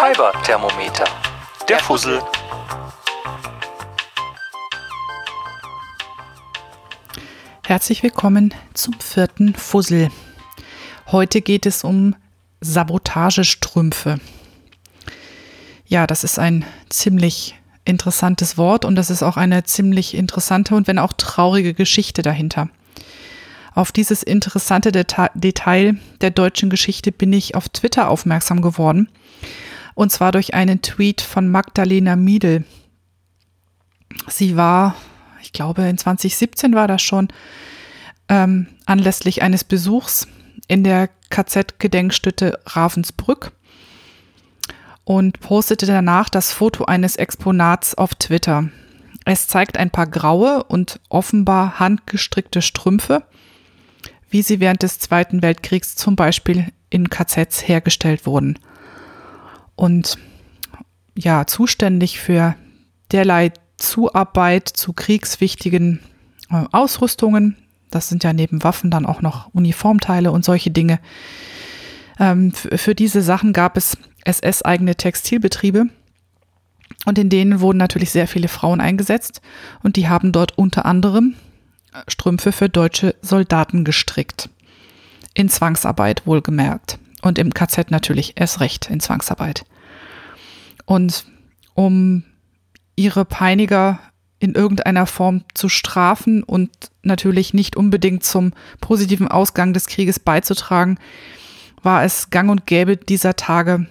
Fiber-Thermometer. Der Fussel. Herzlich willkommen zum vierten Fussel. Heute geht es um Sabotagestrümpfe. Ja, das ist ein ziemlich interessantes Wort und das ist auch eine ziemlich interessante und wenn auch traurige Geschichte dahinter. Auf dieses interessante Deta Detail der deutschen Geschichte bin ich auf Twitter aufmerksam geworden. Und zwar durch einen Tweet von Magdalena Miedl. Sie war, ich glaube, in 2017 war das schon, ähm, anlässlich eines Besuchs in der KZ-Gedenkstätte Ravensbrück und postete danach das Foto eines Exponats auf Twitter. Es zeigt ein paar graue und offenbar handgestrickte Strümpfe wie sie während des Zweiten Weltkriegs zum Beispiel in KZs hergestellt wurden. Und ja, zuständig für derlei Zuarbeit zu kriegswichtigen äh, Ausrüstungen, das sind ja neben Waffen dann auch noch Uniformteile und solche Dinge. Ähm, für diese Sachen gab es SS-eigene Textilbetriebe und in denen wurden natürlich sehr viele Frauen eingesetzt und die haben dort unter anderem Strümpfe für deutsche Soldaten gestrickt. In Zwangsarbeit wohlgemerkt. Und im KZ natürlich erst recht in Zwangsarbeit. Und um ihre Peiniger in irgendeiner Form zu strafen und natürlich nicht unbedingt zum positiven Ausgang des Krieges beizutragen, war es gang und gäbe dieser Tage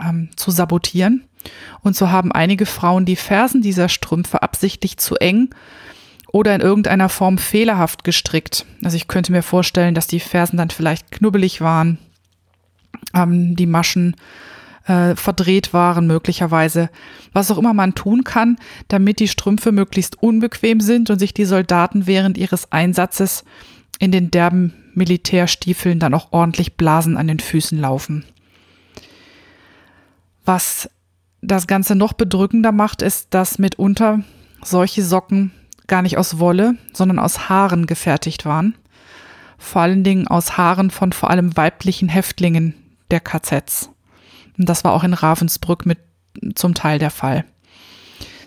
ähm, zu sabotieren. Und so haben einige Frauen die Fersen dieser Strümpfe absichtlich zu eng oder in irgendeiner Form fehlerhaft gestrickt. Also ich könnte mir vorstellen, dass die Fersen dann vielleicht knubbelig waren, ähm, die Maschen äh, verdreht waren möglicherweise. Was auch immer man tun kann, damit die Strümpfe möglichst unbequem sind und sich die Soldaten während ihres Einsatzes in den derben Militärstiefeln dann auch ordentlich Blasen an den Füßen laufen. Was das Ganze noch bedrückender macht, ist, dass mitunter solche Socken gar nicht aus Wolle, sondern aus Haaren gefertigt waren. Vor allen Dingen aus Haaren von vor allem weiblichen Häftlingen der KZs. Und das war auch in Ravensbrück mit zum Teil der Fall.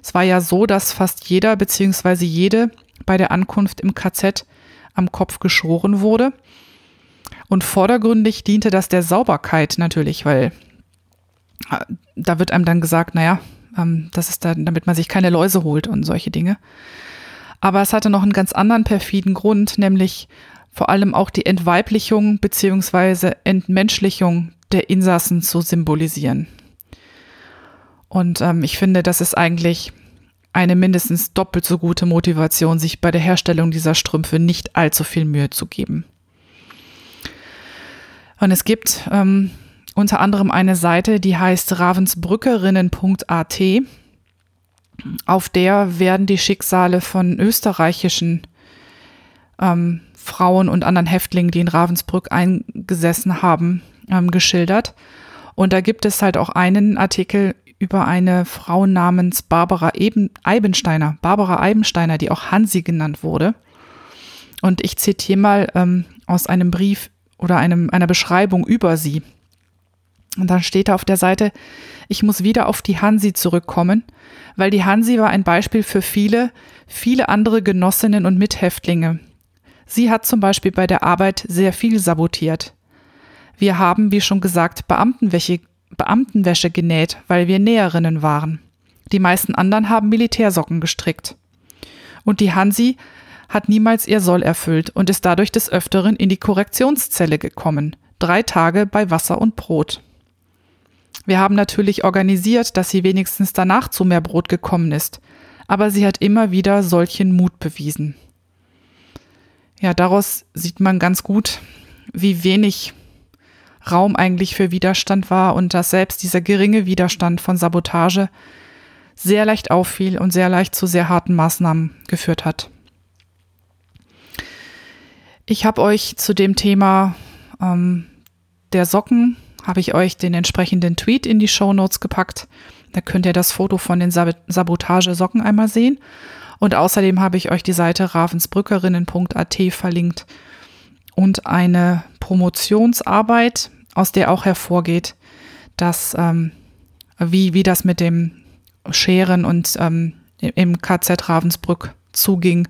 Es war ja so, dass fast jeder bzw. jede bei der Ankunft im KZ am Kopf geschoren wurde. Und vordergründig diente das der Sauberkeit natürlich, weil äh, da wird einem dann gesagt, naja, ähm, das ist dann, damit man sich keine Läuse holt und solche Dinge. Aber es hatte noch einen ganz anderen perfiden Grund, nämlich vor allem auch die Entweiblichung beziehungsweise Entmenschlichung der Insassen zu symbolisieren. Und ähm, ich finde, das ist eigentlich eine mindestens doppelt so gute Motivation, sich bei der Herstellung dieser Strümpfe nicht allzu viel Mühe zu geben. Und es gibt ähm, unter anderem eine Seite, die heißt ravensbrückerinnen.at auf der werden die Schicksale von österreichischen ähm, Frauen und anderen Häftlingen, die in Ravensbrück eingesessen haben, ähm, geschildert. Und da gibt es halt auch einen Artikel über eine Frau namens Barbara Eben Eibensteiner, Barbara Eibensteiner, die auch Hansi genannt wurde. Und ich zitiere mal ähm, aus einem Brief oder einem, einer Beschreibung über sie. Und dann steht da auf der Seite, ich muss wieder auf die Hansi zurückkommen, weil die Hansi war ein Beispiel für viele, viele andere Genossinnen und Mithäftlinge. Sie hat zum Beispiel bei der Arbeit sehr viel sabotiert. Wir haben, wie schon gesagt, Beamtenwäsche, Beamtenwäsche genäht, weil wir Näherinnen waren. Die meisten anderen haben Militärsocken gestrickt. Und die Hansi hat niemals ihr Soll erfüllt und ist dadurch des Öfteren in die Korrektionszelle gekommen. Drei Tage bei Wasser und Brot. Wir haben natürlich organisiert, dass sie wenigstens danach zu mehr Brot gekommen ist, aber sie hat immer wieder solchen Mut bewiesen. Ja, daraus sieht man ganz gut, wie wenig Raum eigentlich für Widerstand war und dass selbst dieser geringe Widerstand von Sabotage sehr leicht auffiel und sehr leicht zu sehr harten Maßnahmen geführt hat. Ich habe euch zu dem Thema ähm, der Socken habe ich euch den entsprechenden Tweet in die Show Notes gepackt. Da könnt ihr das Foto von den Sabotagesocken einmal sehen. Und außerdem habe ich euch die Seite ravensbrückerinnen.at verlinkt und eine Promotionsarbeit, aus der auch hervorgeht, dass ähm, wie, wie das mit dem Scheren und ähm, im KZ Ravensbrück zuging,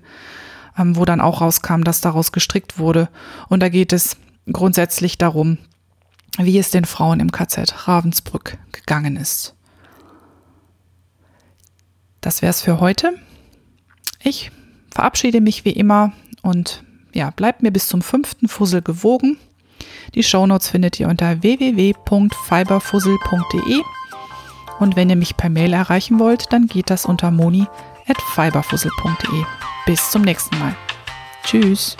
ähm, wo dann auch rauskam, dass daraus gestrickt wurde. Und da geht es grundsätzlich darum, wie es den Frauen im KZ Ravensbrück gegangen ist. Das wäre es für heute. Ich verabschiede mich wie immer und ja, bleibt mir bis zum fünften Fussel gewogen. Die Shownotes findet ihr unter www.fiberfussel.de und wenn ihr mich per Mail erreichen wollt, dann geht das unter moni.fiberfussel.de. Bis zum nächsten Mal. Tschüss.